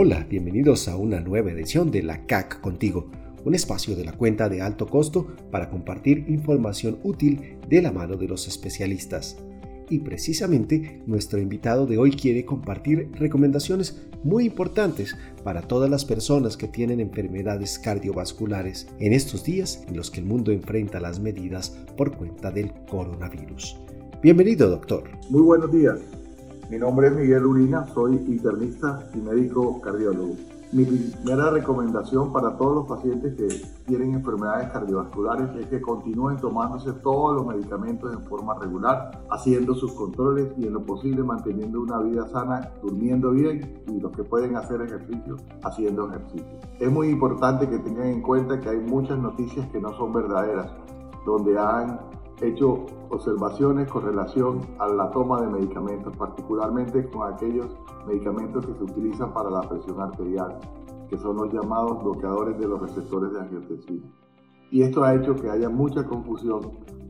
Hola, bienvenidos a una nueva edición de La CAC Contigo, un espacio de la cuenta de alto costo para compartir información útil de la mano de los especialistas. Y precisamente nuestro invitado de hoy quiere compartir recomendaciones muy importantes para todas las personas que tienen enfermedades cardiovasculares en estos días en los que el mundo enfrenta las medidas por cuenta del coronavirus. Bienvenido, doctor. Muy buenos días. Mi nombre es Miguel Urina, soy internista y médico cardiólogo. Mi primera recomendación para todos los pacientes que tienen enfermedades cardiovasculares es que continúen tomándose todos los medicamentos en forma regular, haciendo sus controles y en lo posible manteniendo una vida sana, durmiendo bien y los que pueden hacer ejercicio, haciendo ejercicio. Es muy importante que tengan en cuenta que hay muchas noticias que no son verdaderas, donde han hecho observaciones con relación a la toma de medicamentos, particularmente con aquellos medicamentos que se utilizan para la presión arterial, que son los llamados bloqueadores de los receptores de angiotensina. Y esto ha hecho que haya mucha confusión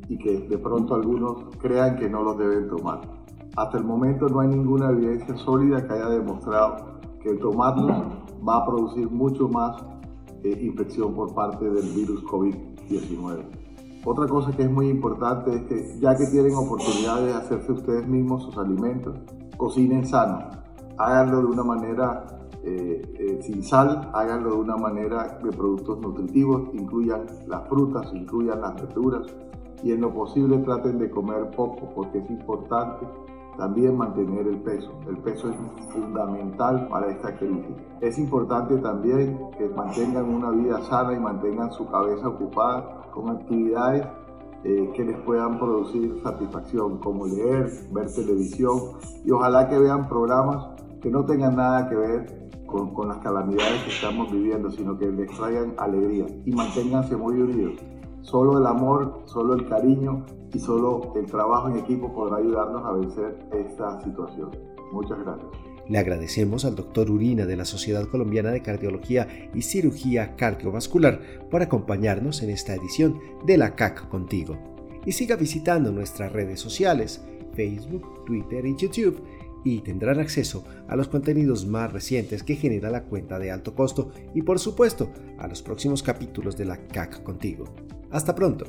y que de pronto algunos crean que no los deben tomar. Hasta el momento no hay ninguna evidencia sólida que haya demostrado que el tomarlos va a producir mucho más eh, infección por parte del virus COVID-19. Otra cosa que es muy importante es que ya que tienen oportunidad de hacerse ustedes mismos sus alimentos, cocinen sano. Háganlo de una manera eh, eh, sin sal, háganlo de una manera de productos nutritivos, incluyan las frutas, incluyan las verduras y en lo posible traten de comer poco porque es importante también mantener el peso. El peso es fundamental para esta crisis. Es importante también que mantengan una vida sana y mantengan su cabeza ocupada con actividades eh, que les puedan producir satisfacción, como leer, ver televisión y ojalá que vean programas que no tengan nada que ver con, con las calamidades que estamos viviendo, sino que les traigan alegría y manténganse muy unidos. Solo el amor, solo el cariño y solo el trabajo en equipo podrá ayudarnos a vencer esta situación. Muchas gracias. Le agradecemos al doctor Urina de la Sociedad Colombiana de Cardiología y Cirugía Cardiovascular por acompañarnos en esta edición de la CAC Contigo. Y siga visitando nuestras redes sociales, Facebook, Twitter y YouTube y tendrán acceso a los contenidos más recientes que genera la cuenta de alto costo y por supuesto a los próximos capítulos de la CAC Contigo. Hasta pronto.